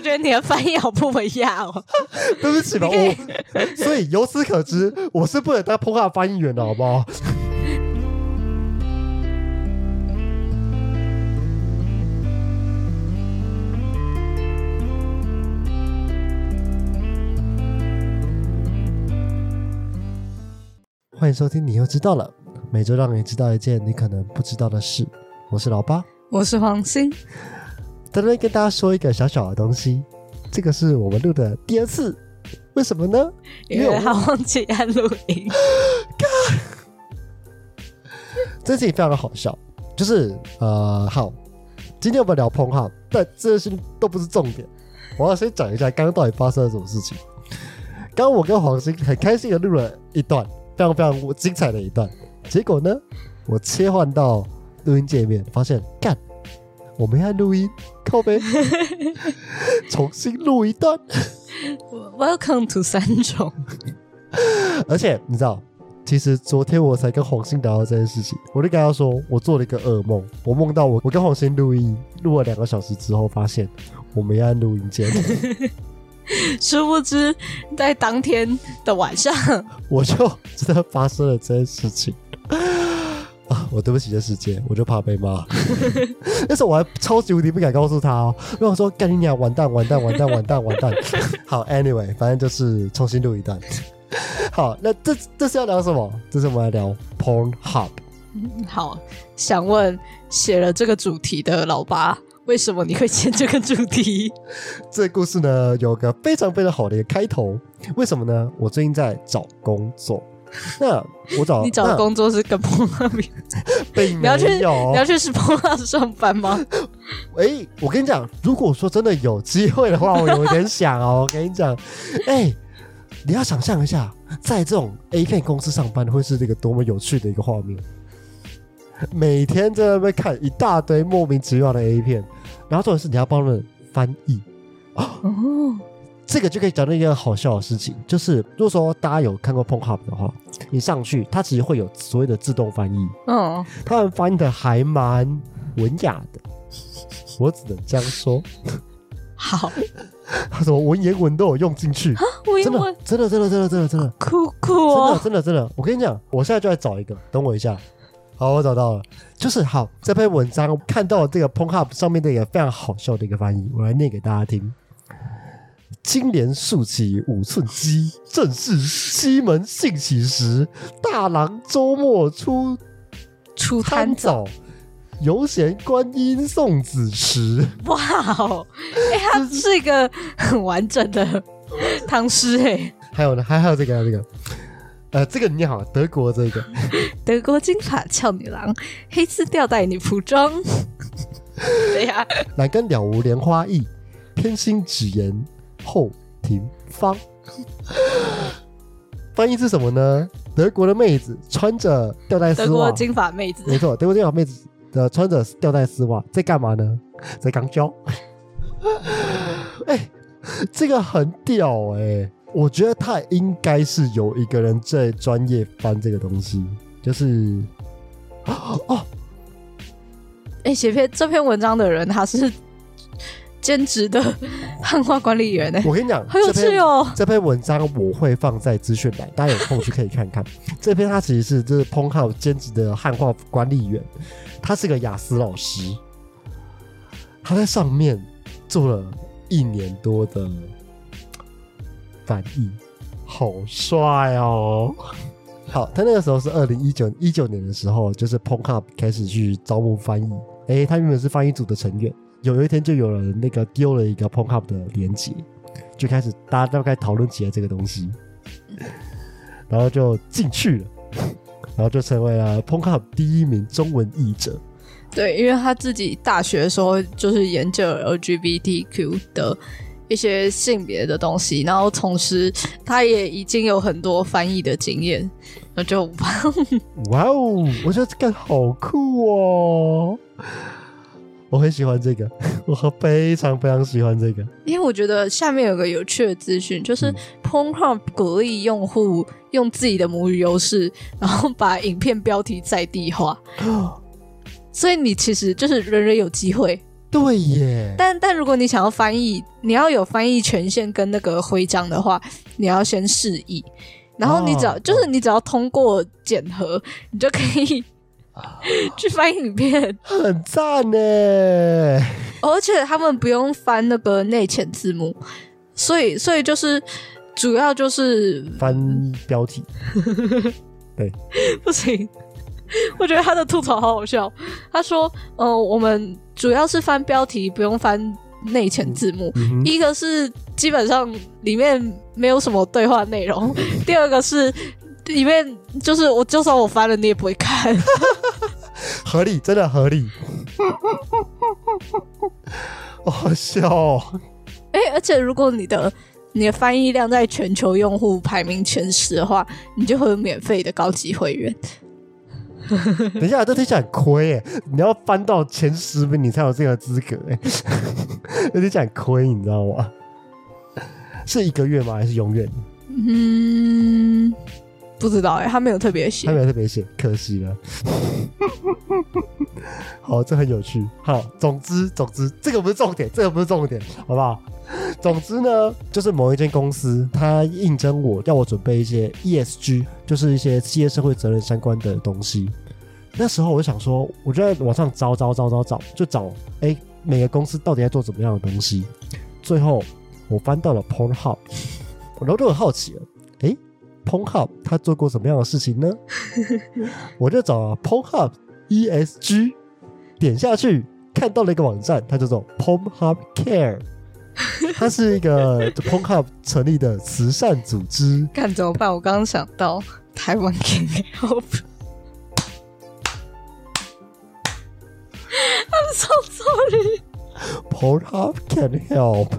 我觉得你的翻译好不一样哦。对不起吧，我 所以由此可知，我是不能当 p o 翻译员的，好不好？欢迎收听，你又知道了。每周让你知道一件你可能不知道的事。我是老八，我是黄鑫。在这边跟大家说一个小小的东西，这个是我们录的第二次，为什么呢？因为他忘记按录音。这事情非常的好笑，就是呃，好，今天我们聊碰哈，但这些都不是重点。我要先讲一下刚刚到底发生了什么事情。刚刚我跟黄鑫很开心的录了一段。非常非常精彩的一段，结果呢，我切换到录音界面，发现干，我没按录音，靠背，重新录一段。Welcome to 三重。而且你知道，其实昨天我才跟黄鑫聊到这件事情，我就跟他说，我做了一个噩梦，我梦到我我跟黄鑫录音，录了两个小时之后，发现我没按录音键。殊不知，在当天的晚上，我就 真的发生了这件事情啊！我对不起这世界，我就怕被骂。那时候我还超级无敌不敢告诉他哦，因为我说干你娘，完蛋，完蛋，完蛋，完蛋，完蛋。好，Anyway，反正就是重新录一段。好，那这这是要聊什么？这是我们来聊 Porn Hub。好，想问写了这个主题的老八。为什么你会选这个主题？这故事呢，有个非常非常好的一个开头。为什么呢？我最近在找工作。那我找 你找的工作是跟碰那边？你要去你要去是碰那上班吗？哎，我跟你讲，如果说真的有机会的话，我有点想哦。我跟你讲，哎，你要想象一下，在这种 A 片公司上班，会是这个多么有趣的一个画面。每天在那边看一大堆莫名其妙的 A 片。然后重点是你要帮人翻译 哦，这个就可以讲到一个好笑的事情，就是如果说大家有看过 Pornhub 的话，你上去它其实会有所谓的自动翻译，嗯，他们翻译的还蛮文雅的，我只能这样说。好，他说文言文都有用进去，真的，真的，真的，真的，真的，真的，酷酷哦，真的，真的，真的，我跟你讲，我现在就在找一个，等我一下。好，我找到了，就是好这篇文章看到这个 PornHub 上面的一个非常好笑的一个翻译，我来念给大家听。金莲竖起五寸肌，正是西门兴起时。大郎周末出出摊早，游闲观音送子时。哇哦，哎，它是一个很完整的唐诗哎。还有呢，还还有这个这个。呃，这个你好，德国这个，德国金发俏女郎，黑丝吊带女仆装，对呀，来根了无莲花意，偏心只言后庭芳。翻译是什么呢？德国的妹子穿着吊带丝袜，德国金发妹子，没错，德国金发妹子的穿着吊带丝袜在干嘛呢？在刚交。哎，这个很屌哎。我觉得他应该是有一个人在专业翻这个东西，就是 哦，哎，写篇这篇文章的人他是兼职的汉化管理员呢。我跟你讲，很有趣哦。这篇文章我会放在资讯栏，大家有空去可以看看。这篇他其实是就是彭浩兼职的汉化管理员，他是个雅思老师，他在上面做了一年多的。翻译好帅哦！好，他那个时候是二零一九一九年的时候，就是 PongUp 开始去招募翻译。哎，他原本是翻译组的成员，有一天就有人那个丢了一个 PongUp 的连接，就开始大家大概讨论起来这个东西，然后就进去了，然后就成为了 PongUp 第一名中文译者。对，因为他自己大学的时候就是研究 LGBTQ 的。一些性别的东西，然后同时他也已经有很多翻译的经验，那就 哇哦，我觉得这个好酷哦，我很喜欢这个，我非常非常喜欢这个，因为我觉得下面有个有趣的资讯，就是 Pornhub 鼓励用户用自己的母语优势，然后把影片标题在地化，所以你其实就是人人有机会。对耶，但但如果你想要翻译，你要有翻译权限跟那个徽章的话，你要先示意，然后你只要、哦。就是你只要通过检核，你就可以 去翻影片，很赞呢。而且他们不用翻那个内嵌字幕，所以所以就是主要就是翻标题，对不行。我觉得他的吐槽好好笑。他说：“呃，我们主要是翻标题，不用翻内嵌字幕。一个是基本上里面没有什么对话内容，第二个是里面就是我就算我翻了，你也不会看。合理，真的合理。哦好笑哦，哎、而且如果你的你的翻译量在全球用户排名前十的话，你就会有免费的高级会员。等一下，这听起来很亏耶！你要翻到前十名，你才有这个资格哎，有点讲亏，你知道吗？是一个月吗？还是永远？嗯，不知道哎、他没有特别写他。没有特别写，可惜了。好，这很有趣。好，总之，总之，这个不是重点，这个不是重点，好不好？总之呢，就是某一间公司，他应征我，要我准备一些 ESG，就是一些企业社会责任相关的东西。那时候我就想说，我就在网上找找找找找，就找哎每个公司到底在做怎么样的东西。最后我翻到了 Pornhub，我然后就很好奇了，Pornhub 他做过什么样的事情呢？我就找 Pornhub ESG，点下去看到了一个网站，它叫做 Pornhub Care，它是一个 Pornhub 成立的慈善组织。看怎么办？我刚刚想到台湾 Can Help。I'm so sorry。Pornhub can help。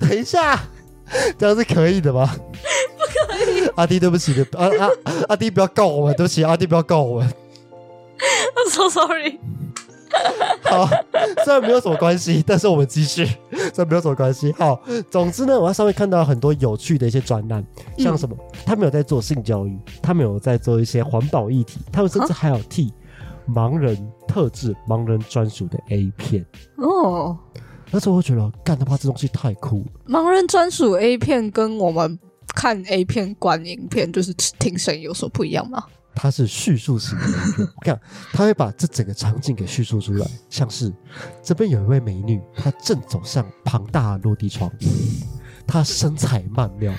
等一下，这样是可以的吗？不可以。阿弟，对不起的，阿阿阿弟不要告我们，对不起，阿弟不要告我们。I'm so sorry。好，虽然没有什么关系，但是我们继续，虽然没有什么关系。好，总之呢，我在上面看到很多有趣的一些专栏，像什么，他们有在做性教育，他们有在做一些环保议题，他们甚至还有替盲人特制、盲人专属的 A 片。哦，那时候我就觉得，干他妈这东西太酷了。盲人专属 A 片跟我们看 A 片观影片就是听声音有所不一样吗？它是叙述型的影片，我看他会把这整个场景给叙述出来，像是这边有一位美女，她正走向庞大的落地窗，她身材曼妙，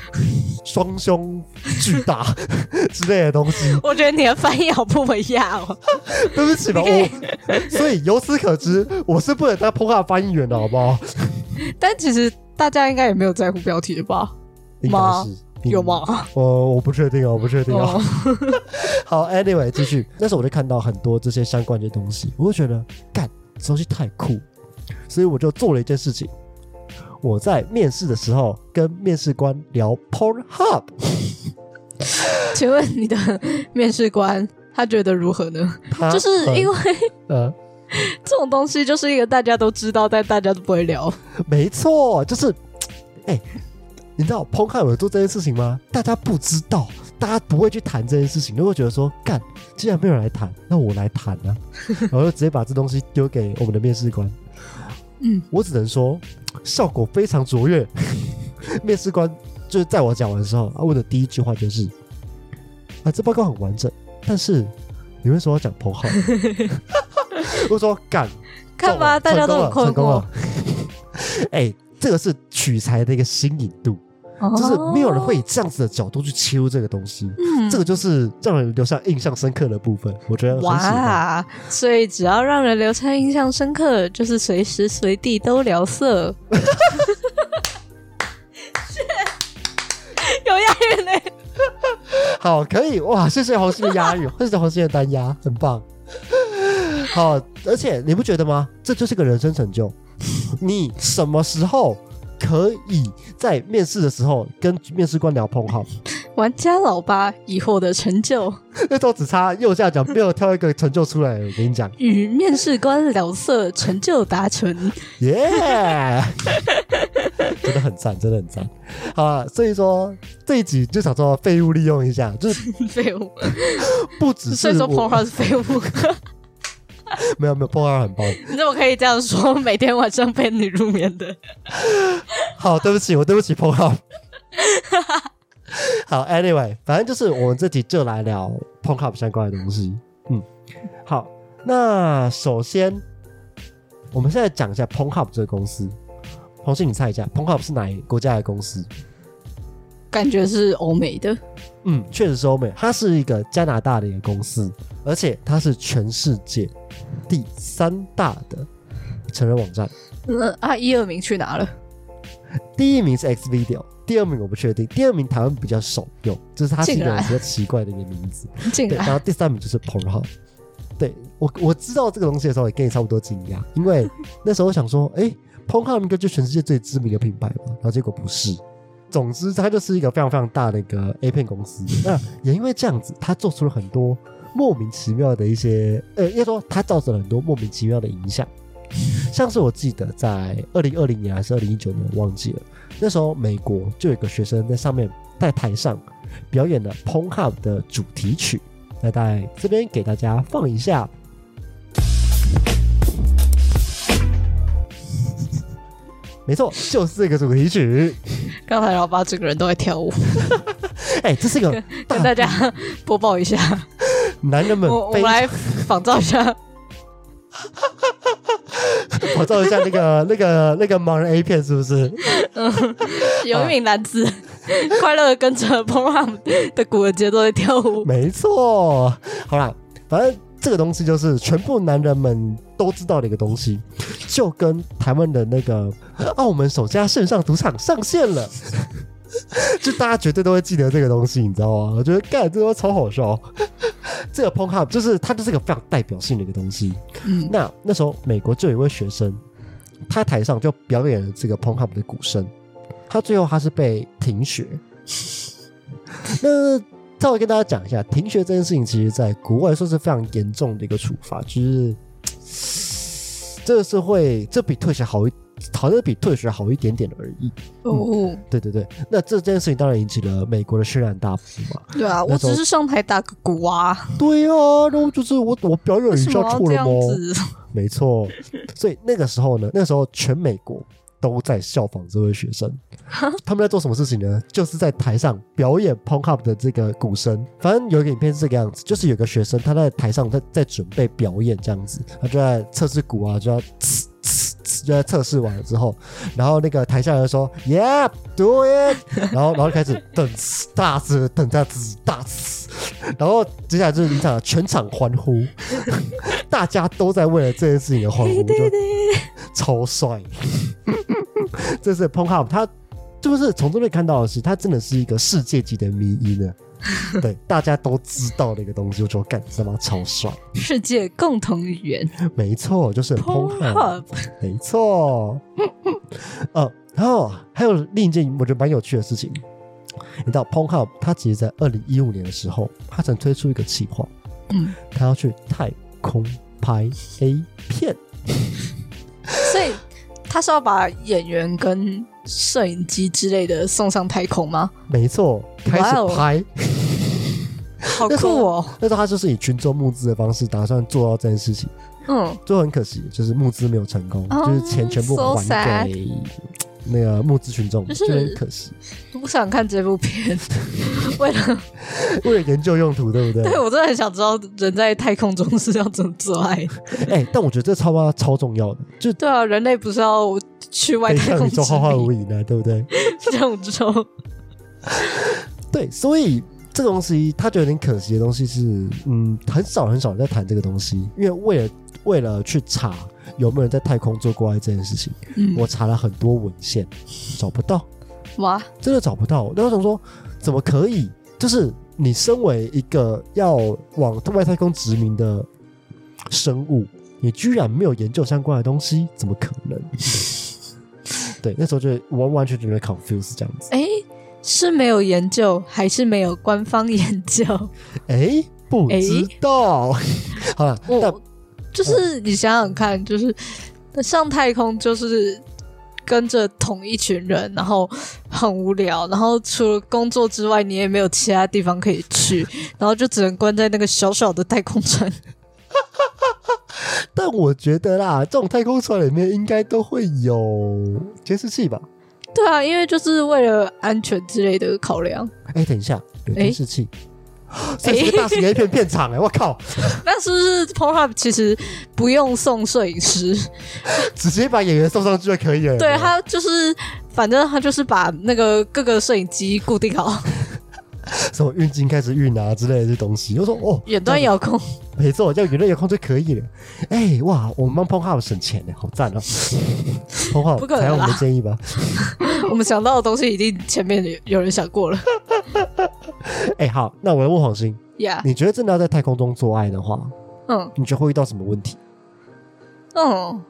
双胸巨大 之类的东西。我觉得你的翻译好不一样哦。对不起吧，我所以由此可知，我是不能当 p o 翻译员的，好不好？但其实大家应该也没有在乎标题的吧？应该吗是有？吗？我我不确定哦，我不确定哦。哦，好，Anyway，继续。那时候我就看到很多这些相关的东西，我就觉得干这东西太酷，所以我就做了一件事情。我在面试的时候跟面试官聊 Pornhub，请问你的面试官他觉得如何呢？他就是因为呃，这种东西就是一个大家都知道，但大家都不会聊。没错，就是哎、你知道 Pornhub 有做这件事情吗？大家不知道，大家不会去谈这件事情，就会觉得说，干，既然没有人来谈，那我来谈啊，然后就直接把这东西丢给我们的面试官。嗯，我只能说效果非常卓越。面试官就是在我讲完的时候，他问的第一句话就是：“啊，这报告很完整，但是你为什么要讲破号？” 我说：“干，看吧，大家都很困惑。哎、这个是取材的一个新颖度，就是没有人会以这样子的角度去切入这个东西，嗯这个就是让人留下印象深刻的部分。我觉得很喜欢。哇，所以只要让人留下印象深刻，就是随时随地都聊色。有押韵嘞，好，可以哇！谢谢黄心的押韵，谢谢黄心的单押，很棒。好，而且你不觉得吗？这就是个人生成就。你什么时候可以在面试的时候跟面试官聊碰号？玩家老八已获得成就，那时候只差右下角没有挑一个成就出来。我跟你讲，与面试官聊色，成就达成。耶、真的很赞，真的很赞。好了，所以说这一集就想说废物利用一下，就是 废物，不只是所以说我 Pornhub 是废物。没有没有，Pornhub 很棒。你怎么可以这样说？每天晚上陪你入眠的，好，对不起，我对不起 Pornhub。好，Anyway，反正就是我们这集就来聊 Pornhub 相关的东西。嗯，好，那首先我们现在讲一下 Pornhub 这个公司。红信，你猜一下，Pornhub 是哪一国家的公司？感觉是欧美的。嗯，确实是欧美，它是一个加拿大的一个公司，而且它是全世界第三大的成人网站。那啊，一二名去哪了？第一名是 X Video，第二名我不确定，第二名台湾比较少用，就是它是一个比较奇怪的一个名字。对，然后第三名就是 Pornhub。对我我知道这个东西的时候，也跟你差不多惊讶，因为那时候我想说，哎，Pornhub 应该就全世界最知名的品牌吧，然后结果不是。总之，它就是一个非常非常大的一个 A 片公司。那也因为这样子，它做出了很多莫名其妙的一些，呃，应该说它造成了很多莫名其妙的影响。像是我记得在二零二零年还是二零一九年，我忘记了，那时候美国就有一个学生在上面在台上表演了 Pornhub 的主题曲，那在这边给大家放一下。没错，就是这个主题曲。刚才老爸整个人都在跳舞，哎、这是一个跟大家播报一下。男人们我我们来仿照一下，仿照一下那个那个那个盲人 A 片是不是？嗯有一名男子快乐的跟着 Pornhub 的鼓的节奏在跳舞。没错，好啦，反正这个东西就是全部男人们都知道的一个东西，就跟台湾的那个澳门首家线上赌场上线了。就大家绝对都会记得这个东西，你知道吗？我觉得干这都超好笑。这个 Pornhub 就是它就是一个非常代表性的一个东西。嗯，那那时候美国就有一位学生，他台上就表演了这个 Pornhub 的鼓声，他最后他是被停学。那稍微跟大家讲一下，停学这件事情，其实在国外算是非常严重的一个处罚，就是这个是会，这比退学好一，好像比退学好一点点而已。哦，对对对，那这件事情当然引起了美国的轩然大波嘛。对啊，我只是上台打个鼓啊，对啊，然后就是我我表演为一下错了吗？没错，所以那个时候呢，那个时候全美国都在效仿这位学生。他们在做什么事情呢？就是在台上表演 p o n k Up 的这个鼓声。反正有一个影片是这个样子，就是有个学生他在台上在在准备表演这样子，他就在测试鼓啊，就要呲呲呲就在测试完了之后，然后那个台下人说 Yeah do it，然后然后就开始等大呲等大呲大呲，然后接下来就是一场全场欢呼，大家都在为了这件事情而欢呼，就超帅。这是 Pornhub，它就是从这边看到的是，它真的是一个世界级的迷音呢。对，大家都知道的一个东西，我觉得干他妈超帅。世界共同语言 没错，就是 Pornhub，Pornhub，没错。呃，然后还有另一件我觉得蛮有趣的事情，你知道 Pornhub 它其实在二零一五年的时候，它曾推出一个企划，嗯，它要去太空拍 A 片。所以他是要把演员跟摄影机之类的送上太空吗？没错，开始拍。好酷哦！那时候他就是以群众募资的方式打算做到这件事情，嗯，最后很可惜，就是募资没有成功，哦就是钱全部还给那个募资群众，就很可惜。我想看这部片，为了 为了研究用途，对不对？对我真的很想知道人在太空中是要怎么做爱的。哎、但我觉得这超超超重要的，就对啊，人类不是要去外太空向宇宙浩瀚无殖民垠呢，对不对？向宇宙？对，所以这个东西他觉得有点可惜的东西是，嗯，很少很少人在谈这个东西，因为为了为了去查有没有人在太空做过爱这件事情，嗯，我查了很多文献，找不到。哇，真的找不到。那我想说，怎么可以？就是你身为一个要往外太空殖民的生物，你居然没有研究相关的东西，怎么可能？对，那时候就完完全全的 confuse 这样子。哎，是没有研究，还是没有官方研究？哎，不知道。好了，但我就是你想想看，就是上太空就是跟着同一群人，然后很无聊，然后除了工作之外，你也没有其他地方可以去，然后就只能关在那个小小的太空船。但我觉得啦，这种太空船里面应该都会有监视器吧？对啊，因为就是为了安全之类的考量。哎，等一下，有监视器，这是个大型 A 片片场哎！我靠，那是不是 Pornhub 其实不用送摄影师，直接把演员送上去就可以了？对他就是，反正他就是把那个各个摄影机固定好。什么运镜开始运啊之类的这东西，我说哦，远端遥控，没错，叫娱乐遥控就可以了。哎哇，我们帮 o n 省钱呢，好赞哦 p o n 采用我们的建议吧。我们想到的东西，一定前面有人想过了。哎，好，那我要问黄星，呀，你觉得真的要在太空中做爱的话，嗯，你觉得会遇到什么问题？嗯，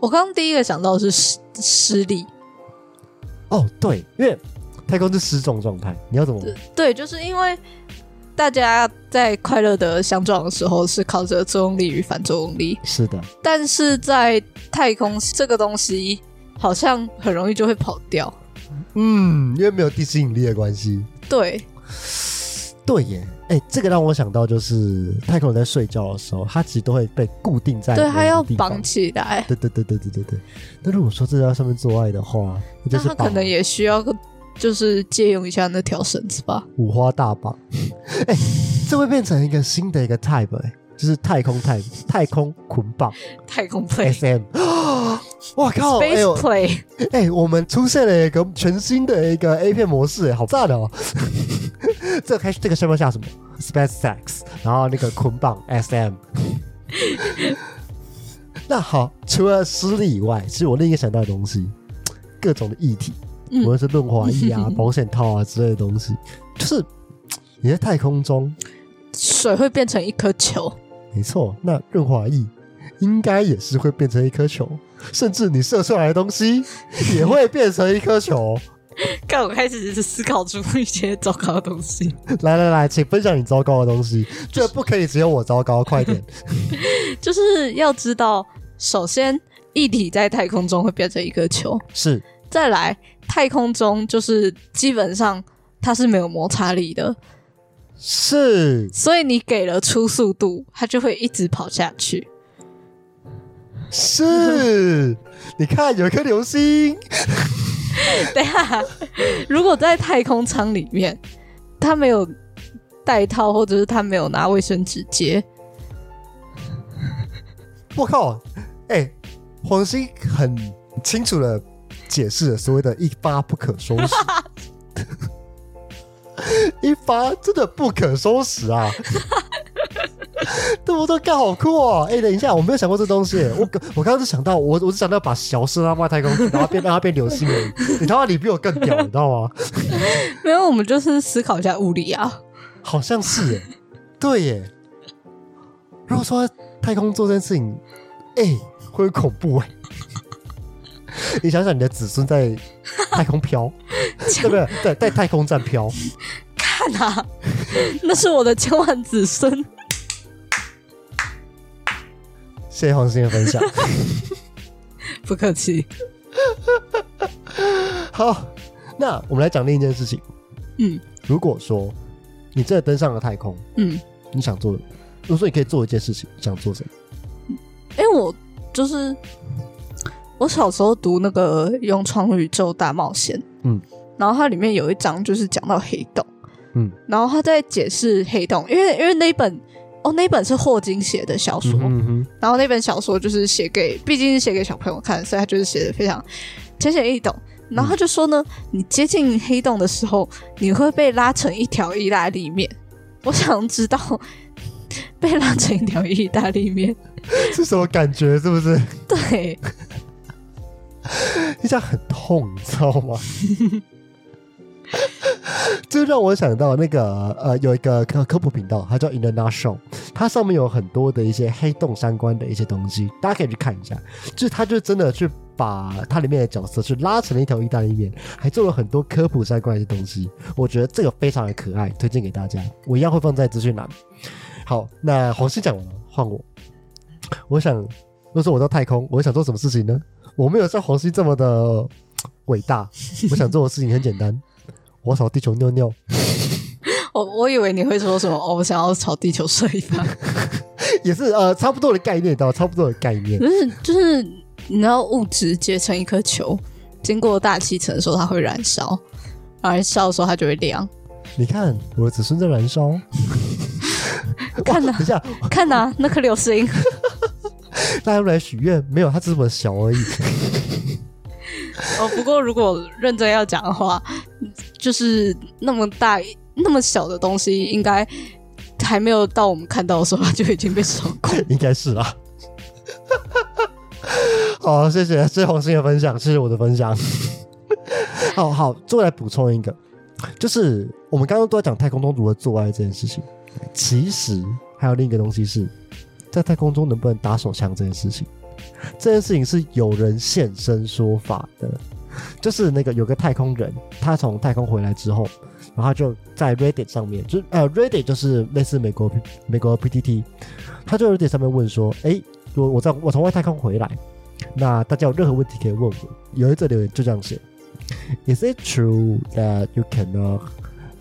我刚刚第一个想到是失失力。哦，对，因为。太空是失重状态，你要怎么？对，就是因为大家在快乐的相撞的时候是靠着作用力与反作用力，是的。但是在太空这个东西好像很容易就会跑掉，嗯，因为没有地心引力的关系。对，对耶，哎，这个让我想到就是太空人在睡觉的时候，他其实都会被固定在，对，他要绑起来。对对对对对对对。那如果说这在上面做爱的话，那他可能也需要个。就是借用一下那条绳子吧，五花大绑，哎，这会变成一个新的一个 type，哎，就是太空 type，太空捆绑，太空 play SM，哇靠，Space Play，哎，我们出现了一个全新的一个 A 片模式，哎，好赞哦！这开这个上面下什么？Space Sex，然后那个捆绑 SM。那好，除了失利以外，其实我另一个想到的东西，各种的议题。无论是润滑液啊、保险套啊之类的东西，就是 你在太空中，水会变成一颗球。没错，那润滑液应该也是会变成一颗球，甚至你射出来的东西 也会变成一颗球。刚我开始思考出一些糟糕的东西。来来来，请分享你糟糕的东西。这不可以只有我糟糕，快点！就是要知道，首先液体在太空中会变成一颗球，是再来。太空中就是基本上它是没有摩擦力的，是，所以你给了初速度，它就会一直跑下去。是，你看有一颗流星。等下，如果在太空舱里面，他没有带套，或者是他没有拿卫生纸接，我靠！哎，黄星很清楚的。解释所谓的一发不可收拾，一发真的不可收拾啊！对 不对？干好酷哦！哎，等一下，我没有想过这东西。我我刚刚是想到，我我是想到把小射到外太空，然后变让它变流星已。你他妈你比我更屌，你知道吗？没有，我们就是思考一下物理啊。好像是耶，对耶。如果说太空做这件事情，哎，会恐怖哎。你想想，你的子孙在太空飘，对不对？在在太空站飘，看啊，那是我的千万子孙。谢谢黄星的分享，不客气。好，那我们来讲另一件事情。嗯，如果说你真的登上了太空，嗯，你想做，如果说你可以做一件事情，想做什么？哎，我就是。我小时候读那个《勇闯宇宙大冒险》，嗯，然后它里面有一章就是讲到黑洞，嗯，然后他在解释黑洞，因为因为那本哦那本是霍金写的小说，然后那本小说就是写给毕竟是写给小朋友看，所以他就是写的非常浅显易懂。然后他就说呢，你接近黑洞的时候，你会被拉成一条意大利面。我想知道被拉成一条意大利面 是什么感觉，是不是？对。一下很痛，你知道吗？就让我想到那个呃，有一个科科普频道，它叫 International，它上面有很多的一些黑洞相关的一些东西，大家可以去看一下。就是它就真的去把它里面的角色去拉成了一条意大利面，还做了很多科普相关的一些东西。我觉得这个非常的可爱，推荐给大家。我一样会放在资讯栏。好，那黄西讲完了，换我。我想，如果说我到太空，我想做什么事情呢？我没有像黄西这么的 伟大，我想做的事情很简单，我朝地球尿尿。我我以为你会说什么哦？我想要朝地球睡一发。也是呃差不多的概念，到差不多的概念不。是就是你知道物质结成一颗球，经过大气层的时候它会燃烧，燃烧的时候它就会亮。你看我的子孙在燃烧，看呐、等一下看呐、那颗流星，大家都来许愿，没有，它只是这么小而已。哦，不过如果认真要讲的话，就是那么大、那么小的东西，应该还没有到我们看到的时候，它就已经被烧过。应该是啦。好，谢谢，谢谢黄鑫的分享，谢谢我的分享。好好，最后来补充一个，就是我们刚刚都在讲太空中如何做爱这件事情，其实还有另一个东西是在太空中能不能打手枪这件事情。这件事情是有人现身说法的，就是那个有个太空人，他从太空回来之后，然后就在 Reddit 上面，就呃 Reddit 就是类似美国美国 PTT，他就 Reddit 上面问说，诶，我我在我从外太空回来，那大家有任何问题可以问我。有一则留言就这样写：Is it true that you cannot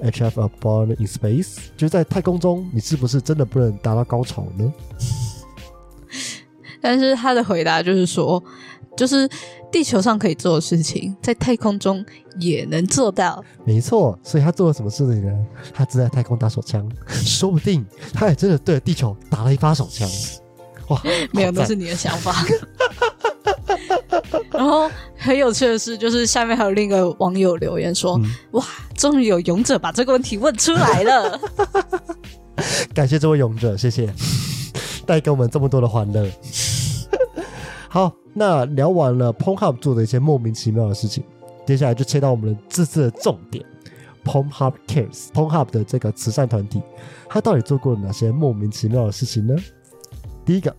achieve a bond in space？就是在太空中，你是不是真的不能达到高潮呢？但是他的回答就是说，就是地球上可以做的事情，在太空中也能做到。没错，所以他做了什么事情呢？他只在太空打手枪，说不定他也真的对着地球打了一发手枪。哇，没有，那是你的想法。然后很有趣的是，就是下面还有另一个网友留言说：“嗯哇，终于有勇者把这个问题问出来了。感谢这位勇者，谢谢，带给我们这么多的欢乐。好，那聊完了 ponhub 做的一些莫名其妙的事情，接下来就切到我们的这次的重点 ponhub Cares ponhub 的这个慈善团体，他到底做过哪些莫名其妙的事情呢？第一个，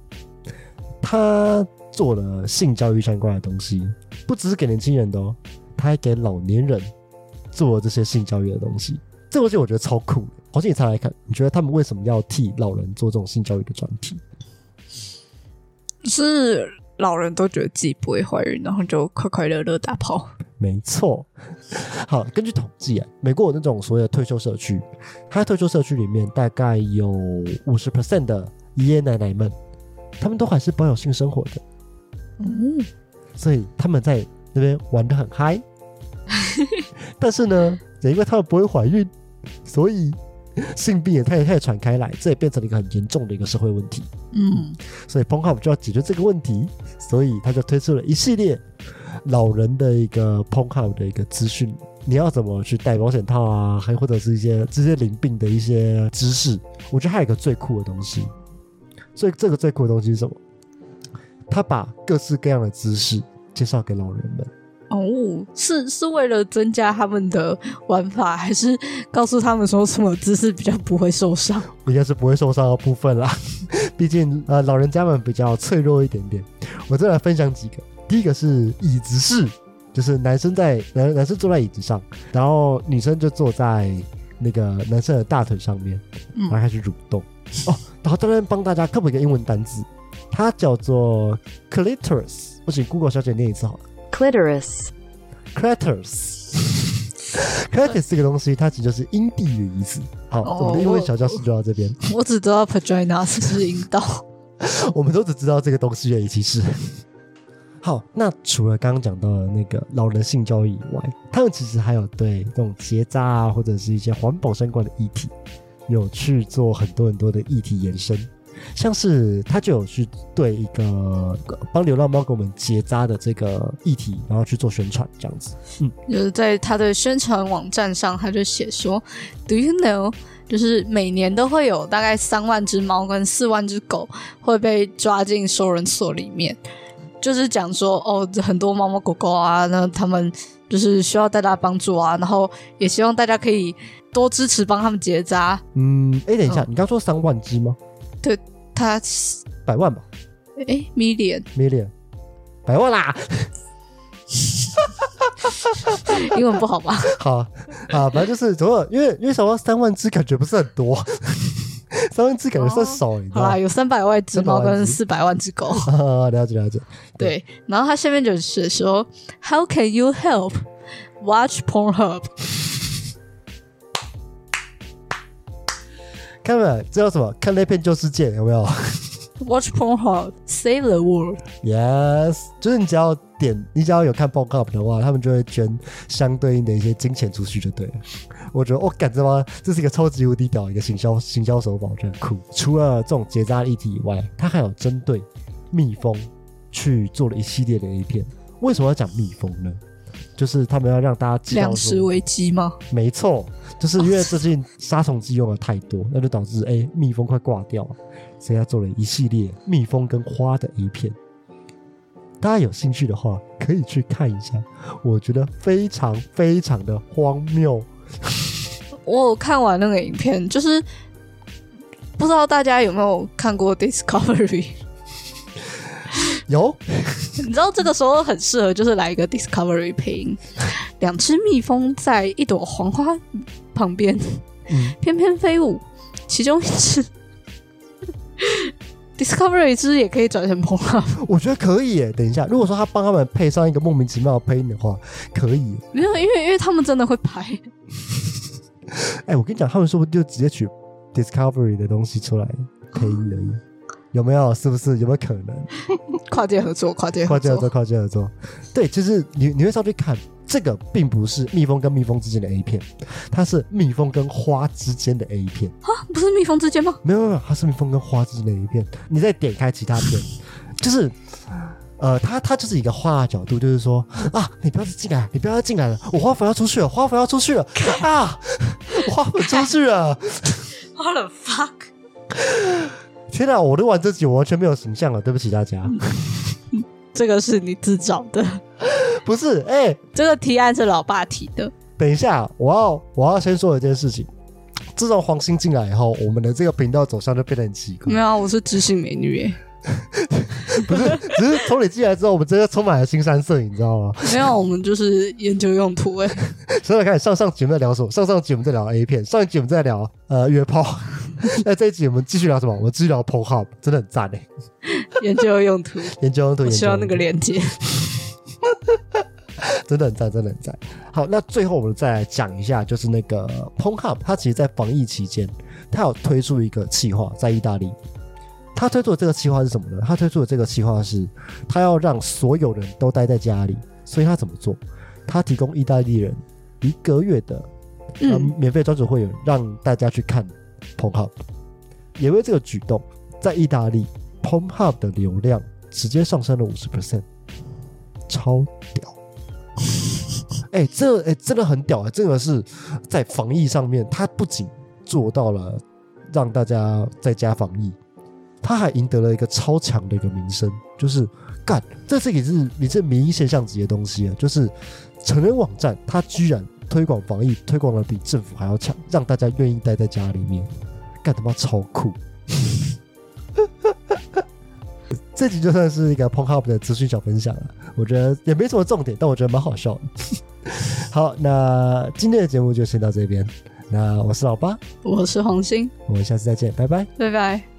他做了性教育相关的东西，不只是给年轻人的哦，他还给老年人做了这些性教育的东西。这个东西我觉得超酷的。黄信，你猜来看，你觉得他们为什么要替老人做这种性教育的专题？”是老人都觉得自己不会怀孕，然后就快快乐乐打炮。没错，好，根据统计啊，美国有那种所谓的退休社区，它在退休社区里面大概有五十 percent 的爷爷奶奶们，他们都还是保有性生活的，嗯，所以他们在那边玩的很嗨。但是呢，也因为他们不会怀孕，所以性病也太太传开来，这也变成了一个很严重的一个社会问题。嗯，所以 PonHub 就要解决这个问题，所以他就推出了一系列老人的一个 PonHub 的一个资讯，你要怎么去戴保险套啊，还或者是一些这些淋病的一些知识。我觉得还有一个最酷的东西，所以这个最酷的东西是什么？他把各式各样的知识介绍给老人们。哦，是是为了增加他们的玩法，还是告诉他们说什么姿势比较不会受伤？应该是不会受伤的部分啦。毕竟呃，老人家们比较脆弱一点点。我再来分享几个，第一个是椅子式，就是男生在男男生坐在椅子上，然后女生就坐在那个男生的大腿上面，然后嗯，开始蠕动。哦，然后这边帮大家科普一个英文单字，它叫做 clitoris。我请 Google 小姐念一次好了。Clitoris, clitoris。clitoris 这个东西，它其实就是阴蒂的意思。好，哦我们的英文小教室就到这边。我只知道 vagina 是阴道。我们都只知道这个东西而已。其实，好，那除了刚刚讲到的那个老人性交易以外，他们其实还有对这种结扎啊，或者是一些环保相关的议题，有去做很多很多的议题延伸。像是他就有去对一个帮流浪猫给我们结扎的这个议题，然后去做宣传，这样子。嗯就是在他的宣传网站上，他就写说，Do you know？就是每年都会有大概三万只猫跟四万只狗会被抓进收容所里面，就是讲说哦，很多猫猫狗狗啊，那他们就是需要大家帮助啊，然后也希望大家可以多支持帮他们结扎。嗯，哎，等一下，嗯你刚说三万只吗？他百万吧哎 million，，million，百万啦。英文不好吧？好啊，反正就是怎么，因为因为想到三万只感觉不是很多，三万只感觉算少，你知好啦，道吗？有三百万只猫300万只跟四百万只狗。啊，了解了解。对，然后他下面就是说，How can you help watch Pornhub？看没有？这叫什么？看那片旧世界有没有？Watch Pornhub, save the world。Yes，就是你只要点，你只要有看 p o c u p 的话，他们就会捐相对应的一些金钱出去，就对了。我觉得，我感觉吗？这是一个超级无敌屌一个行销行销手法，我觉得很酷。除了这种结扎议题以外，它还有针对蜜蜂去做了一系列的 A 片。为什么要讲蜜蜂呢？就是他们要让大家知道说粮食危机吗？没错，就是因为最近杀虫剂用的太多，那就导致哎、蜜蜂快挂掉了，所以他做了一系列蜜蜂跟花的 A 片。大家有兴趣的话，可以去看一下，我觉得非常非常的荒谬。我有看完那个影片，就是不知道大家有没有看过 Discovery？有 你知道这个时候很适合，就是来一个 Discovery 配音，两只蜜蜂在一朵黄花旁边嗯翩翩飞舞，其中一只 Discovery 一只也可以转成蓬啊，我觉得可以耶。等一下，如果说他帮他们配上一个莫名其妙的配音的话，可以。没有，因为因为他们真的会拍，哎，我跟你讲，他们说不定就直接取 Discovery 的东西出来配音而已，有没有？是不是？有没有可能？跨界合作，跨界合跨界合作，跨界合作。对，其实你你会上去看，这个并不是蜜蜂跟蜜蜂之间的 A 片，它是蜜蜂跟花之间的 A 片啊。不是蜜蜂之间吗？没有没有，它是蜜蜂跟花之间的 A 片。你再点开其他片，就是。呃，它它就是一个花的角度，就是说啊，你不要再进来，你不要再进来了，我花粉要出去了，花粉要出去了啊，我花粉出去了，What the fuck？天哪！我录完这集，我完全没有形象了，对不起大家。这个是你自找的，不是，哎、这个提案是老爸提的。等一下，我要我要先说一件事情。自从黄鑫进来以后，我们的这个频道走向就变得很奇怪没。有啊，我是知性美女耶。不是，只是从你进来之后，我们真的充满了新三色，你知道吗？没有，我们就是研究用途哎。所以开始上上集我们在聊什么？上上集我们在聊 A 片，上一集我们在聊呃约炮，那这一集我们继续聊什么？我们继续聊 p o Hub，真的很赞哎！研究用途，研究用途，需要那个链接。真的很赞，真的很赞。好，那最后我们再来讲一下，就是那个 p o n Hub，它其实在防疫期间，它有推出一个计划，在意大利。它推出的这个计划是什么呢？它推出的这个计划是，它要让所有人都待在家里，所以它怎么做？它提供意大利人一个月的免费专属会员，让大家去看 p o n Hub。也为这个举动，在意大利 p o n Hub 的流量直接上升了五十 percent，超屌！哎、这哎、真的很屌啊！这个是在防疫上面，他不仅做到了让大家在家防疫，他还赢得了一个超强的一个名声，就是干，这是也是你这民意现象级的东西啊！就是成人网站，它居然推广防疫，推广的比政府还要强，让大家愿意待在家里面，干他妈超酷！这集就算是一个 p o n Hub 的资讯小分享了，我觉得也没什么重点，但我觉得蛮好笑的。好，那今天的节目就先到这边。那我是老八，我是红星，我们下次再见，拜拜。拜拜。